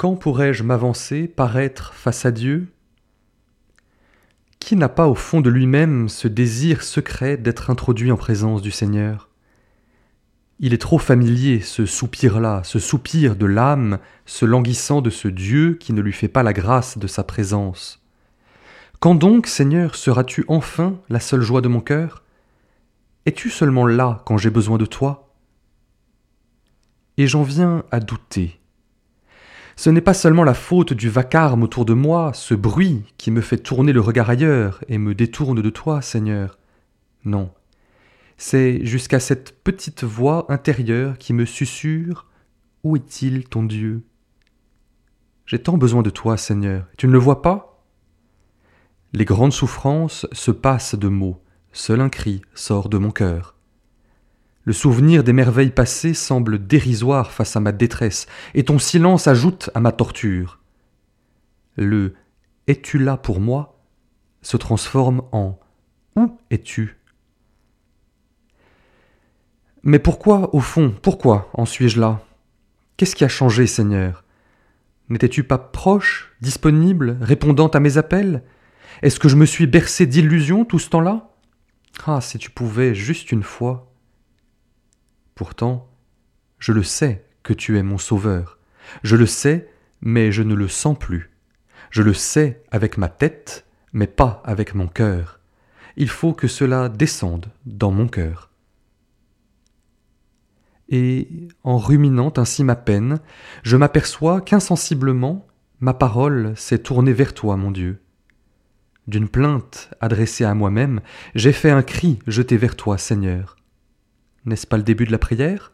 Quand pourrais-je m'avancer, paraître face à Dieu? Qui n'a pas au fond de lui-même ce désir secret d'être introduit en présence du Seigneur? Il est trop familier, ce soupir-là, ce soupir de l'âme, ce languissant de ce Dieu qui ne lui fait pas la grâce de sa présence. Quand donc, Seigneur, seras-tu enfin la seule joie de mon cœur? Es-tu seulement là quand j'ai besoin de toi? Et j'en viens à douter ce n'est pas seulement la faute du vacarme autour de moi, ce bruit qui me fait tourner le regard ailleurs et me détourne de toi, Seigneur. Non. C'est jusqu'à cette petite voix intérieure qui me susurre Où est-il ton Dieu? J'ai tant besoin de toi, Seigneur. Tu ne le vois pas? Les grandes souffrances se passent de mots. Seul un cri sort de mon cœur. Le souvenir des merveilles passées semble dérisoire face à ma détresse, et ton silence ajoute à ma torture. Le Es-tu là pour moi? se transforme en Où es-tu? Mais pourquoi, au fond, pourquoi en suis-je là? Qu'est-ce qui a changé, Seigneur? N'étais-tu pas proche, disponible, répondant à mes appels? Est-ce que je me suis bercé d'illusions tout ce temps-là? Ah, si tu pouvais, juste une fois, Pourtant, je le sais que tu es mon sauveur. Je le sais, mais je ne le sens plus. Je le sais avec ma tête, mais pas avec mon cœur. Il faut que cela descende dans mon cœur. Et, en ruminant ainsi ma peine, je m'aperçois qu'insensiblement ma parole s'est tournée vers toi, mon Dieu. D'une plainte adressée à moi-même, j'ai fait un cri jeté vers toi, Seigneur. N'est-ce pas le début de la prière?